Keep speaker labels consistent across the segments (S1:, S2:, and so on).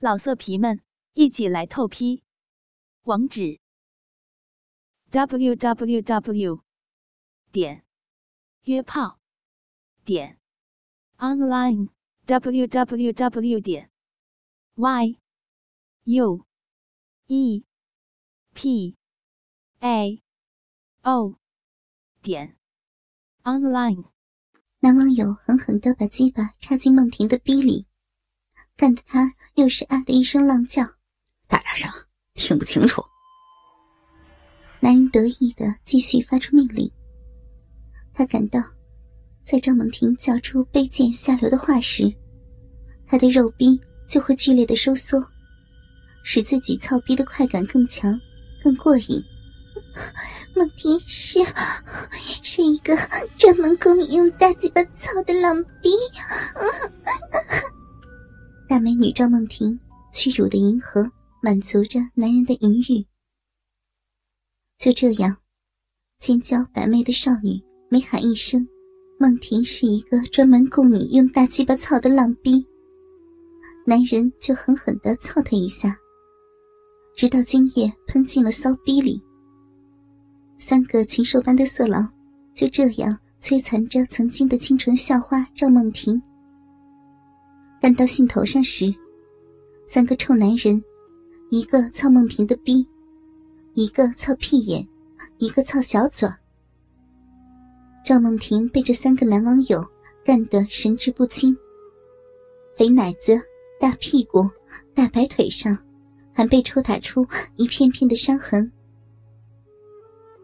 S1: 老色皮们，一起来透批！网址：w w w 点约炮点 online w w w 点 y u e p a o 点 online。
S2: 男网友狠狠地把鸡巴插进梦婷的逼里。干得他又是啊的一声浪叫，
S3: 大点声，听不清楚。
S2: 男人得意的继续发出命令。他感到，在张梦婷叫出卑贱下流的话时，他的肉逼就会剧烈的收缩，使自己操逼的快感更强、更过瘾。梦婷是是一个专门供你用大鸡巴操的浪逼。大美女赵梦婷屈辱的迎合，满足着男人的淫欲。就这样，千娇百媚的少女每喊一声“梦婷是一个专门供你用大鸡巴操的浪逼”，男人就狠狠的操她一下，直到精液喷进了骚逼里。三个禽兽般的色狼就这样摧残着曾经的清纯校花赵梦婷。干到兴头上时，三个臭男人，一个操梦婷的逼，一个操屁眼，一个操小嘴。赵梦婷被这三个男网友干得神志不清，肥奶子、大屁股、大白腿上，还被抽打出一片片的伤痕。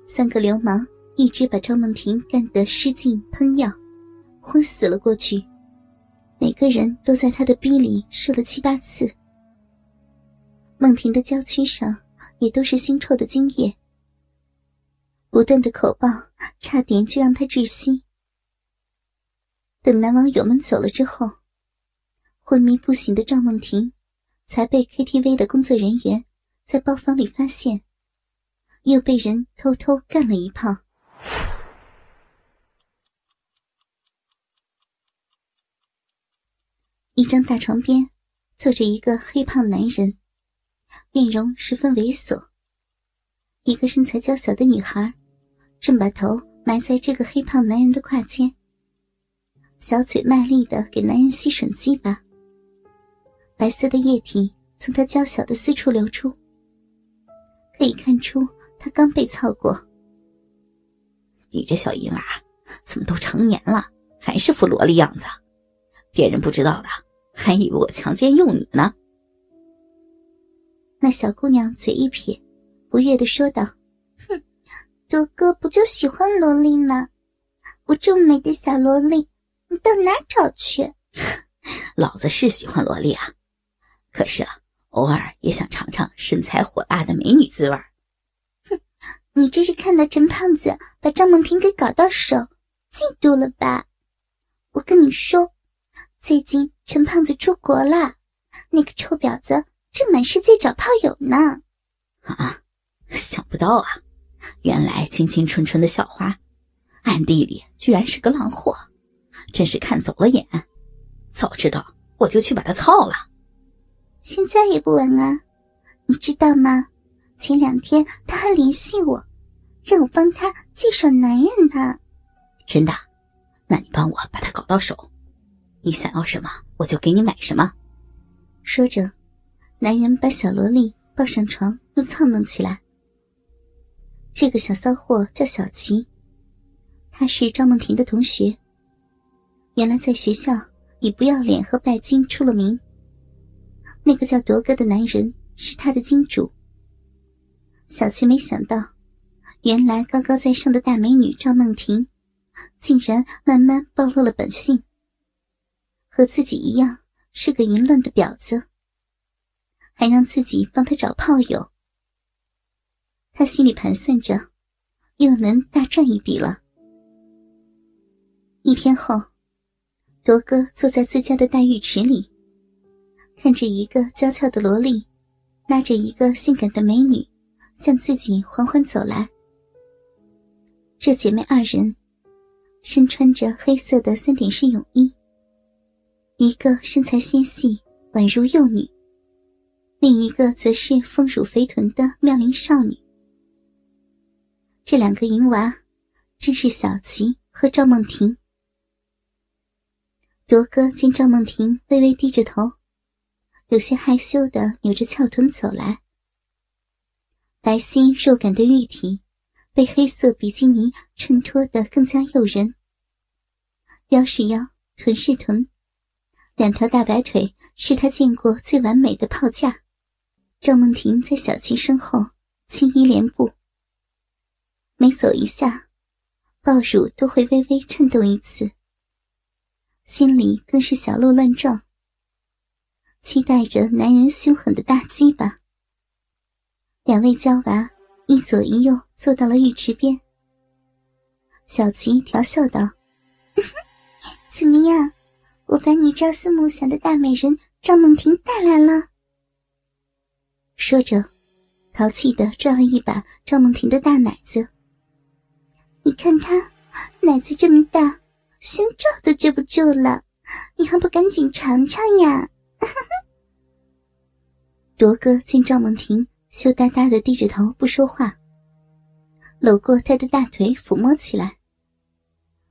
S2: 三个流氓一直把赵梦婷干得失禁喷药，昏死了过去。每个人都在他的逼里射了七八次，梦婷的娇躯上也都是腥臭的精液，不断的口爆差点就让他窒息。等男网友们走了之后，昏迷不醒的赵梦婷才被 KTV 的工作人员在包房里发现，又被人偷偷干了一炮。一张大床边，坐着一个黑胖男人，面容十分猥琐。一个身材娇小的女孩，正把头埋在这个黑胖男人的胯间，小嘴卖力的给男人吸吮鸡巴。白色的液体从他娇小的私处流出，可以看出他刚被操过。
S3: 你这小淫娃，怎么都成年了，还是副萝莉样子？别人不知道的，还以为我强奸幼女呢。
S2: 那小姑娘嘴一撇，不悦的说道：“哼，罗哥不就喜欢萝莉吗？我这么美的小萝莉，你到哪找去？”
S3: 老子是喜欢萝莉啊，可是啊，偶尔也想尝尝身材火辣的美女滋味。
S2: 哼，你这是看到陈胖子把张梦婷给搞到手，嫉妒了吧？我跟你说。最近陈胖子出国了，那个臭婊子正满世界找炮友呢。
S3: 啊，想不到啊，原来清清纯纯的小花，暗地里居然是个浪货，真是看走了眼。早知道我就去把他操了。
S2: 现在也不晚啊，你知道吗？前两天他还联系我，让我帮他介绍男人呢。
S3: 真的？那你帮我把他搞到手。你想要什么，我就给你买什么。
S2: 说着，男人把小萝莉抱上床，又操弄起来。这个小骚货叫小琪，他是赵梦婷的同学。原来在学校以不要脸和拜金出了名。那个叫铎哥的男人是他的金主。小琪没想到，原来高高在上的大美女赵梦婷，竟然慢慢暴露了本性。和自己一样是个淫乱的婊子，还让自己帮他找炮友。他心里盘算着，又能大赚一笔了。一天后，罗哥坐在自家的大浴池里，看着一个娇俏的萝莉拉着一个性感的美女向自己缓缓走来。这姐妹二人身穿着黑色的三点式泳衣。一个身材纤细，宛如幼女；另一个则是丰乳肥臀的妙龄少女。这两个淫娃，正是小琪和赵梦婷。卓哥见赵梦婷微微低着头，有些害羞的扭着翘臀走来，白皙肉感的玉体被黑色比基尼衬托得更加诱人。腰是腰，臀是臀，两条大白腿是他见过最完美的炮架。赵梦婷在小七身后轻衣连步，每走一下，抱乳都会微微颤动一次。心里更是小鹿乱撞，期待着男人凶狠的大鸡巴。两位娇娃一左一右坐到了浴池边，小琪调笑道：“，我把你朝思暮想的大美人赵梦婷带来了。”说着，淘气的抓了一把赵梦婷的大奶子。你看她奶子这么大。胸罩都遮不住了，你还不赶紧尝尝呀！铎哥见赵梦婷羞答答的低着头不说话，搂过她的大腿抚摸起来，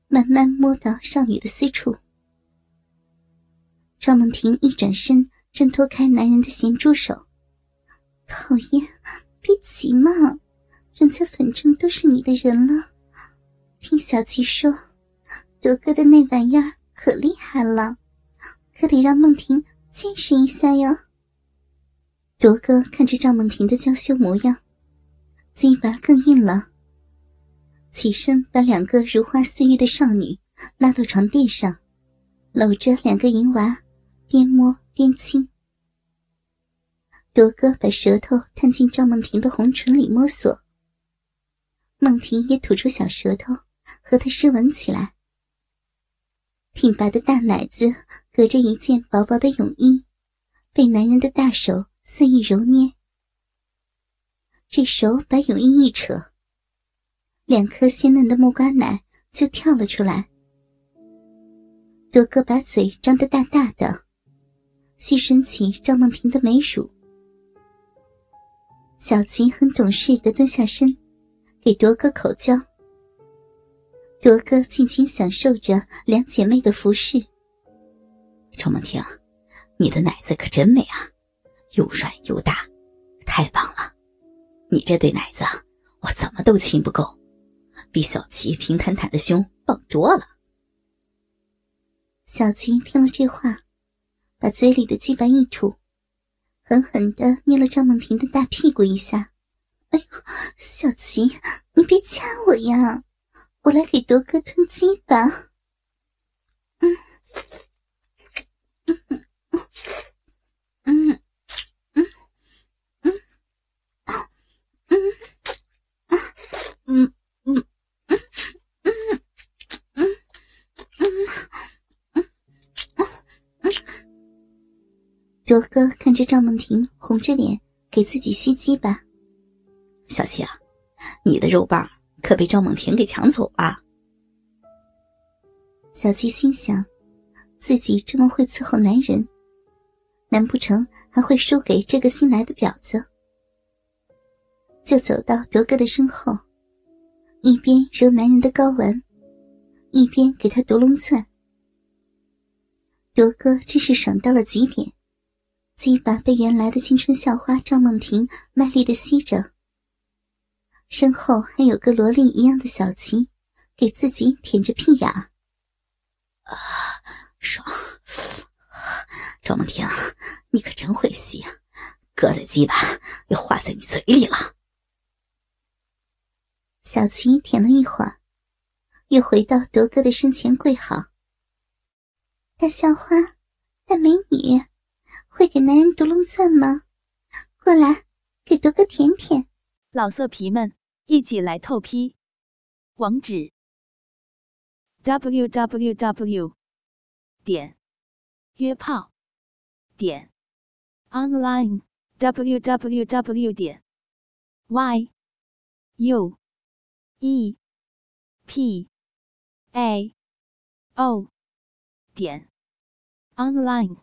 S2: 慢慢摸到少女的私处。赵梦婷一转身，挣脱开男人的咸猪手，讨厌，别急嘛，人家反正都是你的人了。听小琪说。铎哥的那玩意儿可厉害了，可得让梦婷见识一下哟。卓哥看着赵梦婷的娇羞模样，鸡巴更硬了，起身把两个如花似玉的少女拉到床垫上，搂着两个淫娃，边摸边亲。罗哥把舌头探进赵梦婷的红唇里摸索，梦婷也吐出小舌头和他舌吻起来。挺拔的大奶子隔着一件薄薄的泳衣，被男人的大手肆意揉捏。这手把泳衣一扯，两颗鲜嫩的木瓜奶就跳了出来。多哥把嘴张得大大的，细吮起赵梦婷的美乳。小琪很懂事的蹲下身，给多哥口交。卓哥尽情享受着两姐妹的服侍。
S3: 赵梦婷，你的奶子可真美啊，又软又大，太棒了！你这对奶子，我怎么都亲不够，比小琪平坦坦的胸棒多了。
S2: 小琪听了这话，把嘴里的鸡巴一吐，狠狠的捏了张梦婷的大屁股一下。哎呦，小琪，你别掐我呀，我来给多哥吞鸡巴。嗯。嗯。嗯。嗯。嗯。嗯。嗯。嗯。嗯。嗯。嗯。嗯。嗯。嗯。卓哥看着赵梦婷红着脸给自己吸鸡巴，
S3: 小七啊，你的肉棒。可被赵梦婷给抢走了。
S2: 小七心想，自己这么会伺候男人，难不成还会输给这个新来的婊子？就走到卓哥的身后，一边揉男人的睾丸，一边给他独龙钻。卓哥真是爽到了极点，鸡巴被原来的青春校花赵梦婷卖力的吸着。身后还有个萝莉一样的小琪，给自己舔着屁眼啊，
S3: 爽！赵梦婷，你可真会吸啊，哥的鸡巴要化在你嘴里了。
S2: 小琪舔了一会儿，又回到铎哥的身前跪好。大校花，大美女，会给男人独龙钻吗？过来，给铎哥舔舔。
S1: 老色皮们。一起来透批，网址：w w w 点约炮点 online w w w 点 y u e p a o 点 online。